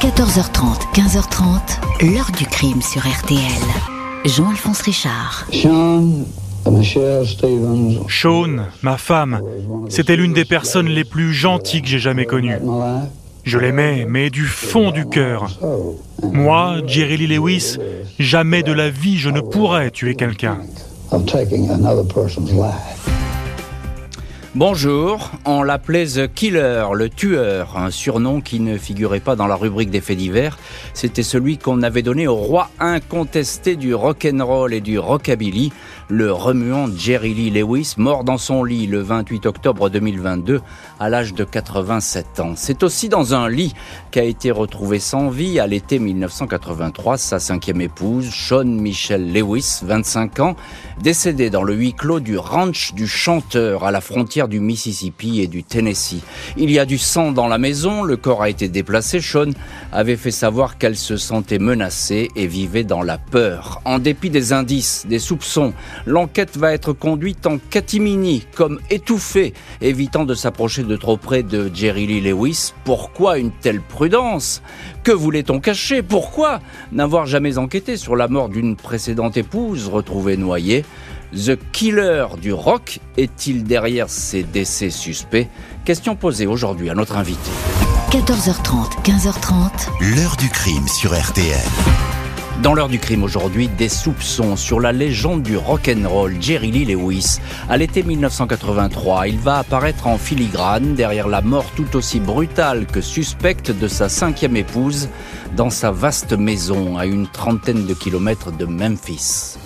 14h30, 15h30, l'heure du crime sur RTL. Jean-Alphonse Richard. Sean, Michelle Stevens. Sean, ma femme, c'était l'une des personnes les plus gentilles que j'ai jamais connues. Je l'aimais, mais du fond du cœur. Moi, Jerry Lee Lewis, jamais de la vie je ne pourrais tuer quelqu'un. Bonjour, on l'appelait The Killer, le tueur, un surnom qui ne figurait pas dans la rubrique des faits divers. C'était celui qu'on avait donné au roi incontesté du rock'n'roll et du rockabilly, le remuant Jerry Lee Lewis, mort dans son lit le 28 octobre 2022 à l'âge de 87 ans. C'est aussi dans un lit qu'a été retrouvé sans vie à l'été 1983 sa cinquième épouse, Sean Michelle Lewis, 25 ans, décédée dans le huis clos du ranch du chanteur à la frontière du Mississippi et du Tennessee. Il y a du sang dans la maison, le corps a été déplacé. Sean avait fait savoir qu'elle se sentait menacée et vivait dans la peur. En dépit des indices, des soupçons, l'enquête va être conduite en catimini, comme étouffée, évitant de s'approcher de trop près de Jerry Lee Lewis. Pourquoi une telle prudence? Que voulait-on cacher? Pourquoi n'avoir jamais enquêté sur la mort d'une précédente épouse retrouvée noyée? The Killer du rock est-il derrière ces décès suspects? Question posée aujourd'hui à notre invité. 14h30, 15h30, L'heure du crime sur RTL. Dans l'heure du crime aujourd'hui, des soupçons sur la légende du rock'n'roll Jerry Lee Lewis. À l'été 1983, il va apparaître en filigrane derrière la mort tout aussi brutale que suspecte de sa cinquième épouse dans sa vaste maison à une trentaine de kilomètres de Memphis.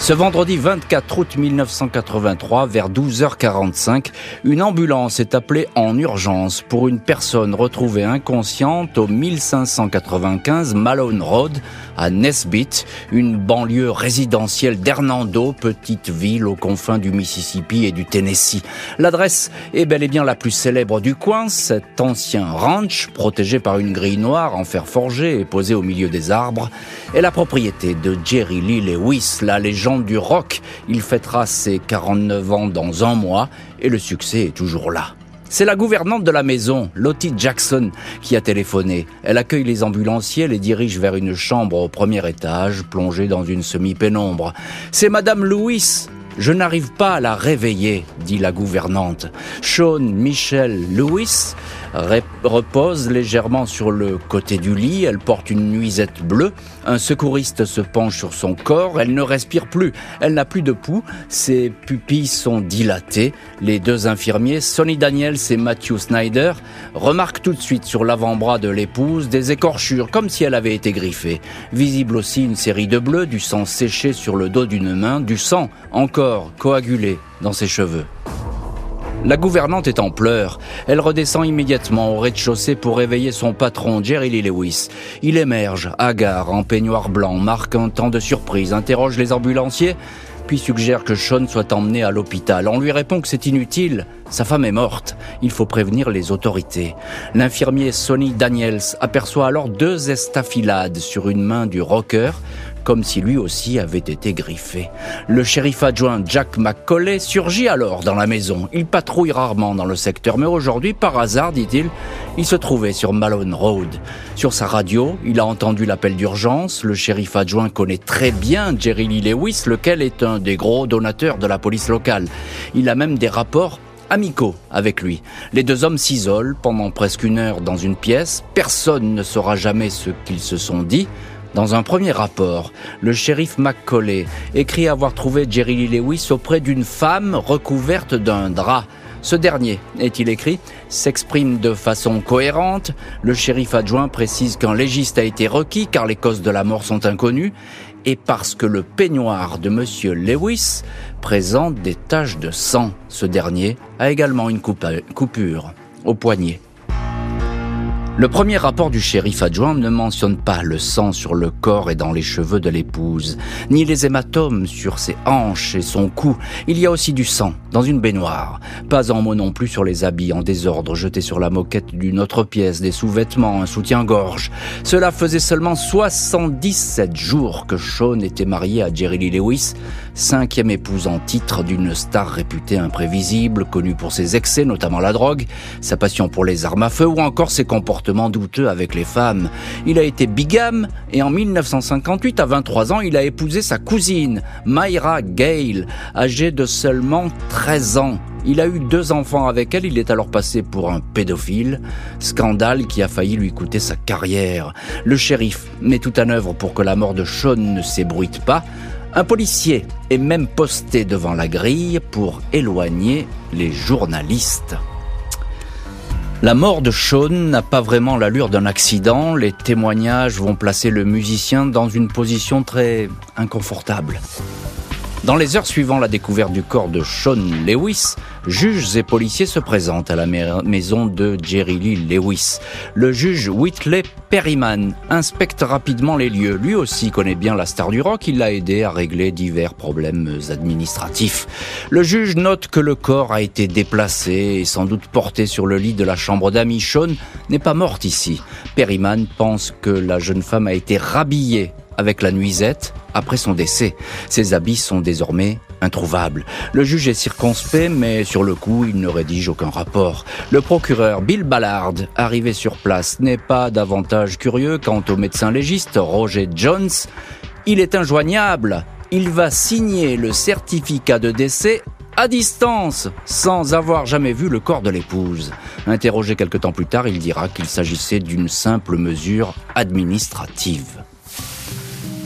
Ce vendredi 24 août 1983, vers 12h45, une ambulance est appelée en urgence pour une personne retrouvée inconsciente au 1595 Malone Road à Nesbitt, une banlieue résidentielle d'Hernando, petite ville aux confins du Mississippi et du Tennessee. L'adresse est bel et bien la plus célèbre du coin, cet ancien ranch protégé par une grille noire en fer forgé et posé au milieu des arbres, est la propriété de Jerry Lee Lewis, la légende du rock. Il fêtera ses 49 ans dans un mois et le succès est toujours là. C'est la gouvernante de la maison, Lottie Jackson, qui a téléphoné. Elle accueille les ambulanciers, les dirige vers une chambre au premier étage, plongée dans une semi-pénombre. C'est Madame Lewis. Je n'arrive pas à la réveiller, dit la gouvernante. Sean Michel Lewis repose légèrement sur le côté du lit. Elle porte une nuisette bleue. Un secouriste se penche sur son corps. Elle ne respire plus. Elle n'a plus de pouls. Ses pupilles sont dilatées. Les deux infirmiers, Sonny Daniels et Matthew Snyder, remarquent tout de suite sur l'avant-bras de l'épouse des écorchures, comme si elle avait été griffée. Visible aussi une série de bleus, du sang séché sur le dos d'une main, du sang encore coagulé dans ses cheveux. La gouvernante est en pleurs. Elle redescend immédiatement au rez-de-chaussée pour réveiller son patron, Jerry Lee Lewis. Il émerge, hagard, en peignoir blanc, marque un temps de surprise, interroge les ambulanciers, puis suggère que Sean soit emmené à l'hôpital. On lui répond que c'est inutile. Sa femme est morte. Il faut prévenir les autorités. L'infirmier Sonny Daniels aperçoit alors deux estafilades sur une main du rocker, comme si lui aussi avait été griffé. Le shérif adjoint Jack McCauley surgit alors dans la maison. Il patrouille rarement dans le secteur, mais aujourd'hui, par hasard, dit-il, il se trouvait sur Malone Road. Sur sa radio, il a entendu l'appel d'urgence. Le shérif adjoint connaît très bien Jerry Lee Lewis, lequel est un des gros donateurs de la police locale. Il a même des rapports amicaux avec lui. Les deux hommes s'isolent pendant presque une heure dans une pièce. Personne ne saura jamais ce qu'ils se sont dit. Dans un premier rapport, le shérif McCauley écrit avoir trouvé Jerry Lee Lewis auprès d'une femme recouverte d'un drap. Ce dernier, est-il écrit, s'exprime de façon cohérente. Le shérif adjoint précise qu'un légiste a été requis car les causes de la mort sont inconnues et parce que le peignoir de monsieur Lewis présente des taches de sang. Ce dernier a également une coupa- coupure au poignet. Le premier rapport du shérif adjoint ne mentionne pas le sang sur le corps et dans les cheveux de l'épouse, ni les hématomes sur ses hanches et son cou. Il y a aussi du sang dans une baignoire. Pas un mot non plus sur les habits en désordre jetés sur la moquette d'une autre pièce, des sous-vêtements, un soutien-gorge. Cela faisait seulement 77 jours que Sean était marié à Jerry Lee Lewis, cinquième épouse en titre d'une star réputée imprévisible, connue pour ses excès, notamment la drogue, sa passion pour les armes à feu ou encore ses comportements douteux avec les femmes. Il a été bigame et en 1958, à 23 ans, il a épousé sa cousine, Myra Gale, âgée de seulement 13 ans. Il a eu deux enfants avec elle, il est alors passé pour un pédophile, scandale qui a failli lui coûter sa carrière. Le shérif met tout en œuvre pour que la mort de Sean ne s'ébruite pas. Un policier est même posté devant la grille pour éloigner les journalistes. La mort de Sean n'a pas vraiment l'allure d'un accident. Les témoignages vont placer le musicien dans une position très inconfortable. Dans les heures suivant la découverte du corps de Sean Lewis, juges et policiers se présentent à la maison de Jerry Lee Lewis. Le juge Whitley Perryman inspecte rapidement les lieux. Lui aussi connaît bien la star du rock, il l'a aidé à régler divers problèmes administratifs. Le juge note que le corps a été déplacé et sans doute porté sur le lit de la chambre d'amis. Sean n'est pas morte ici. Perryman pense que la jeune femme a été rhabillée avec la nuisette après son décès. Ses habits sont désormais introuvables. Le juge est circonspect, mais sur le coup, il ne rédige aucun rapport. Le procureur Bill Ballard, arrivé sur place, n'est pas davantage curieux quant au médecin légiste Roger Jones. Il est injoignable. Il va signer le certificat de décès à distance, sans avoir jamais vu le corps de l'épouse. Interrogé quelque temps plus tard, il dira qu'il s'agissait d'une simple mesure administrative.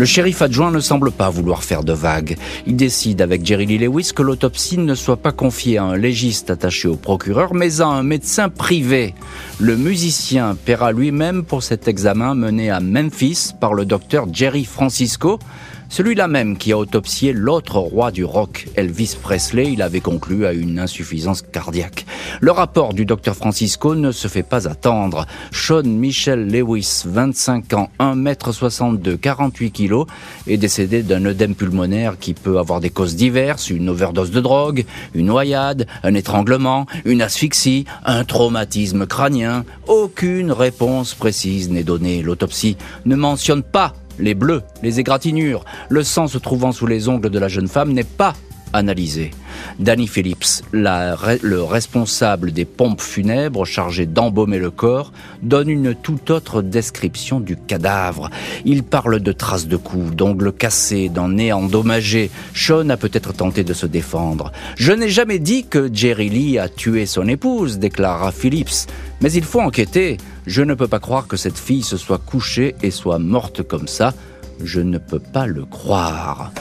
Le shérif adjoint ne semble pas vouloir faire de vagues. Il décide avec Jerry Lee Lewis que l'autopsie ne soit pas confiée à un légiste attaché au procureur, mais à un médecin privé. Le musicien paiera lui-même pour cet examen mené à Memphis par le docteur Jerry Francisco, celui-là même qui a autopsié l'autre roi du rock, Elvis Presley, il avait conclu à une insuffisance cardiaque. Le rapport du docteur Francisco ne se fait pas attendre. Sean Michel Lewis, 25 ans, 1m62, 48 kg, est décédé d'un œdème pulmonaire qui peut avoir des causes diverses, une overdose de drogue, une noyade, un étranglement, une asphyxie, un traumatisme crânien. Aucune réponse précise n'est donnée. L'autopsie ne mentionne pas les bleus, les égratignures, le sang se trouvant sous les ongles de la jeune femme n'est pas analysé. Danny Phillips, le responsable des pompes funèbres chargées d'embaumer le corps, donne une toute autre description du cadavre. Il parle de traces de coups, d'ongles cassés, d'un nez endommagé. Sean a peut-être tenté de se défendre. Je n'ai jamais dit que Jerry Lee a tué son épouse, déclara Phillips. Mais il faut enquêter. Je ne peux pas croire que cette fille se soit couchée et soit morte comme ça. Je ne peux pas le croire.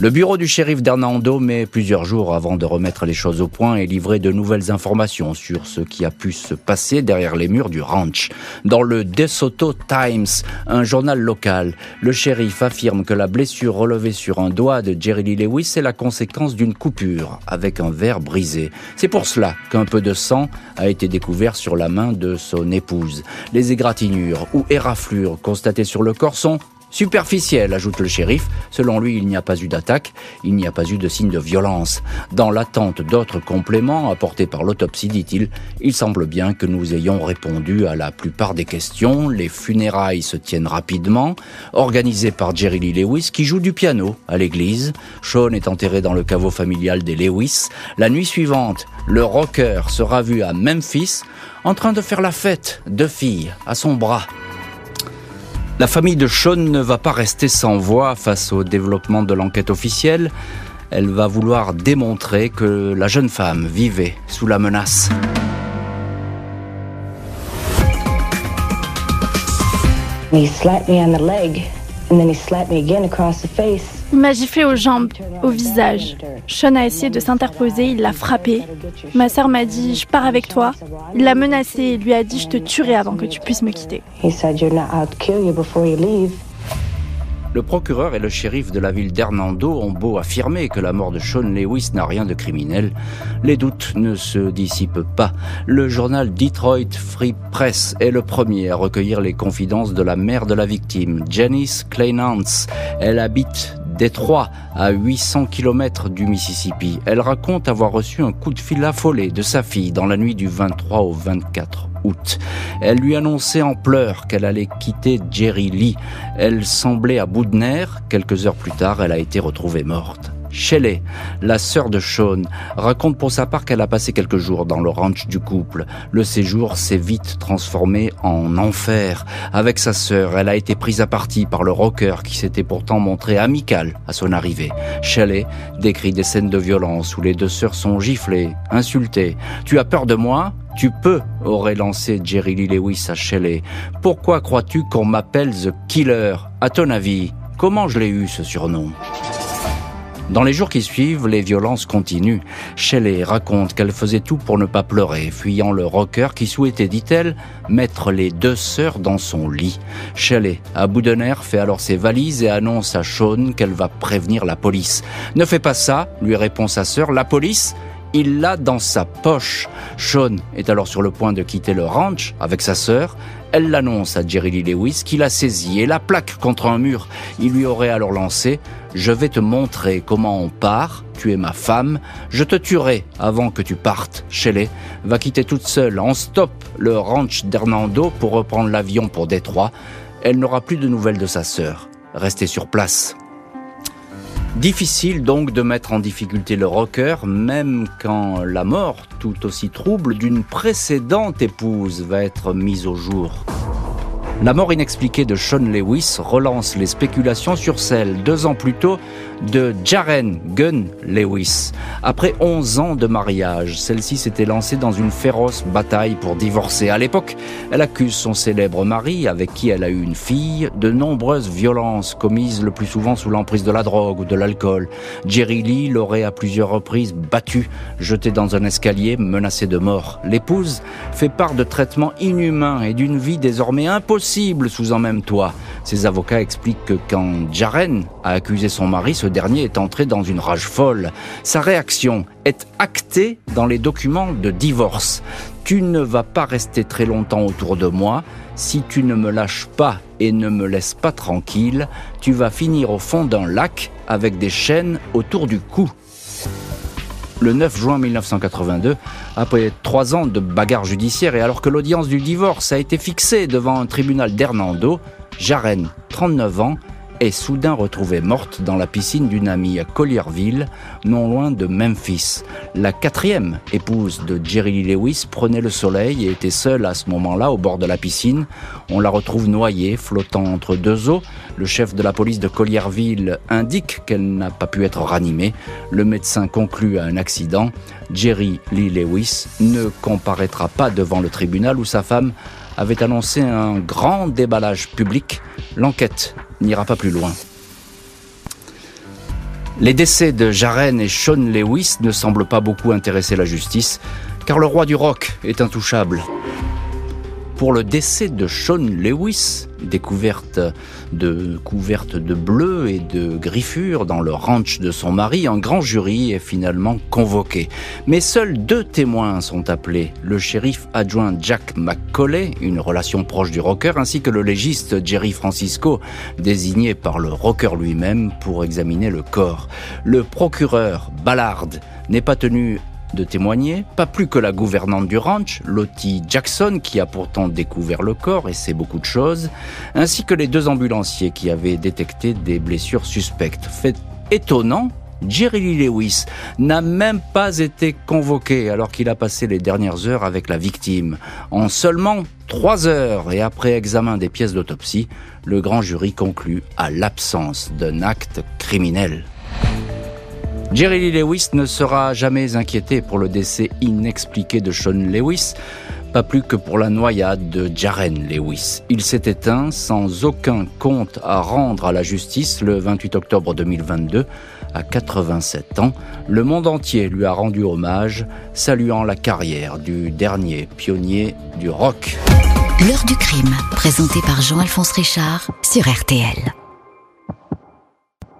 Le bureau du shérif d'Hernando met plusieurs jours avant de remettre les choses au point et livrer de nouvelles informations sur ce qui a pu se passer derrière les murs du ranch. Dans le DeSoto Times, un journal local, le shérif affirme que la blessure relevée sur un doigt de Jerry Lee Lewis est la conséquence d'une coupure avec un verre brisé. C'est pour cela qu'un peu de sang a été découvert sur la main de son épouse. Les égratignures ou éraflures constatées sur le corps sont Superficielle, ajoute le shérif. Selon lui, il n'y a pas eu d'attaque, il n'y a pas eu de signe de violence. Dans l'attente d'autres compléments apportés par l'autopsie, dit-il, il semble bien que nous ayons répondu à la plupart des questions. Les funérailles se tiennent rapidement, organisées par Jerry Lee Lewis qui joue du piano à l'église. Sean est enterré dans le caveau familial des Lewis. La nuit suivante, le rocker sera vu à Memphis en train de faire la fête, deux filles à son bras. La famille de Sean ne va pas rester sans voix face au développement de l'enquête officielle. Elle va vouloir démontrer que la jeune femme vivait sous la menace. Il m'a giflé aux jambes, au visage. Sean a essayé de s'interposer, il l'a frappé. Ma sœur m'a dit Je pars avec toi. Il l'a menacé et lui a dit Je te tuerai avant que tu puisses me quitter. Le procureur et le shérif de la ville d'Hernando ont beau affirmer que la mort de Sean Lewis n'a rien de criminel, les doutes ne se dissipent pas. Le journal Detroit Free Press est le premier à recueillir les confidences de la mère de la victime, Janice Kleinhans. Elle habite Détroit, à 800 km du Mississippi. Elle raconte avoir reçu un coup de fil affolé de sa fille dans la nuit du 23 au 24 août. Elle lui annonçait en pleurs qu'elle allait quitter Jerry Lee. Elle semblait à bout de nerfs. Quelques heures plus tard, elle a été retrouvée morte. Shelley, la sœur de Sean, raconte pour sa part qu'elle a passé quelques jours dans le ranch du couple. Le séjour s'est vite transformé en enfer. Avec sa sœur, elle a été prise à partie par le rocker qui s'était pourtant montré amical à son arrivée. Shelley décrit des scènes de violence où les deux sœurs sont giflées, insultées. Tu as peur de moi? Tu peux, aurait lancé Jerry Lee Lewis à Shelley. Pourquoi crois-tu qu'on m'appelle The Killer? À ton avis, comment je l'ai eu ce surnom? Dans les jours qui suivent, les violences continuent. Shelley raconte qu'elle faisait tout pour ne pas pleurer, fuyant le rocker qui souhaitait, dit-elle, mettre les deux sœurs dans son lit. Shelley, à bout de nerfs, fait alors ses valises et annonce à Sean qu'elle va prévenir la police. Ne fais pas ça, lui répond sa sœur, la police? Il l'a dans sa poche. Sean est alors sur le point de quitter le ranch avec sa sœur. Elle l'annonce à Jerry Lee Lewis qui l'a saisi et la plaque contre un mur. Il lui aurait alors lancé Je vais te montrer comment on part, tu es ma femme, je te tuerai avant que tu partes. Shelley va quitter toute seule en stop le ranch d'Hernando pour reprendre l'avion pour Détroit. Elle n'aura plus de nouvelles de sa sœur. Restez sur place. Difficile donc de mettre en difficulté le rocker, même quand la mort, tout aussi trouble, d'une précédente épouse va être mise au jour. La mort inexpliquée de Sean Lewis relance les spéculations sur celle, deux ans plus tôt, de Jaren Gunn Lewis. Après 11 ans de mariage, celle-ci s'était lancée dans une féroce bataille pour divorcer. À l'époque, elle accuse son célèbre mari, avec qui elle a eu une fille, de nombreuses violences commises le plus souvent sous l'emprise de la drogue ou de l'alcool. Jerry Lee l'aurait à plusieurs reprises battu, jeté dans un escalier, menacé de mort. L'épouse fait part de traitements inhumains et d'une vie désormais impossible sous un même toit. Ses avocats expliquent que quand Jaren a accusé son mari, ce dernier est entré dans une rage folle. Sa réaction est actée dans les documents de divorce. Tu ne vas pas rester très longtemps autour de moi. Si tu ne me lâches pas et ne me laisses pas tranquille, tu vas finir au fond d'un lac avec des chaînes autour du cou. Le 9 juin 1982, après trois ans de bagarre judiciaire et alors que l'audience du divorce a été fixée devant un tribunal d'Hernando, Jaren, 39 ans, est soudain retrouvée morte dans la piscine d'une amie à Collierville, non loin de Memphis. La quatrième épouse de Jerry Lee Lewis prenait le soleil et était seule à ce moment-là au bord de la piscine. On la retrouve noyée, flottant entre deux eaux. Le chef de la police de Collierville indique qu'elle n'a pas pu être ranimée. Le médecin conclut à un accident. Jerry Lee Lewis ne comparaîtra pas devant le tribunal où sa femme avait annoncé un grand déballage public. L'enquête n'ira pas plus loin. Les décès de Jaren et Sean Lewis ne semblent pas beaucoup intéresser la justice, car le roi du rock est intouchable. Pour le décès de Sean Lewis, découverte de couverte de bleu et de griffures dans le ranch de son mari, un grand jury est finalement convoqué. Mais seuls deux témoins sont appelés, le shérif adjoint Jack McCauley, une relation proche du rocker, ainsi que le légiste Jerry Francisco, désigné par le rocker lui-même pour examiner le corps. Le procureur Ballard n'est pas tenu de témoigner, pas plus que la gouvernante du ranch, Lottie Jackson, qui a pourtant découvert le corps et sait beaucoup de choses, ainsi que les deux ambulanciers qui avaient détecté des blessures suspectes. Fait étonnant, Jerry Lee Lewis n'a même pas été convoqué alors qu'il a passé les dernières heures avec la victime. En seulement trois heures et après examen des pièces d'autopsie, le grand jury conclut à l'absence d'un acte criminel. Jerry Lee Lewis ne sera jamais inquiété pour le décès inexpliqué de Sean Lewis, pas plus que pour la noyade de Jaren Lewis. Il s'est éteint sans aucun compte à rendre à la justice le 28 octobre 2022, à 87 ans. Le monde entier lui a rendu hommage, saluant la carrière du dernier pionnier du rock. L'heure du crime, présenté par Jean-Alphonse Richard sur RTL.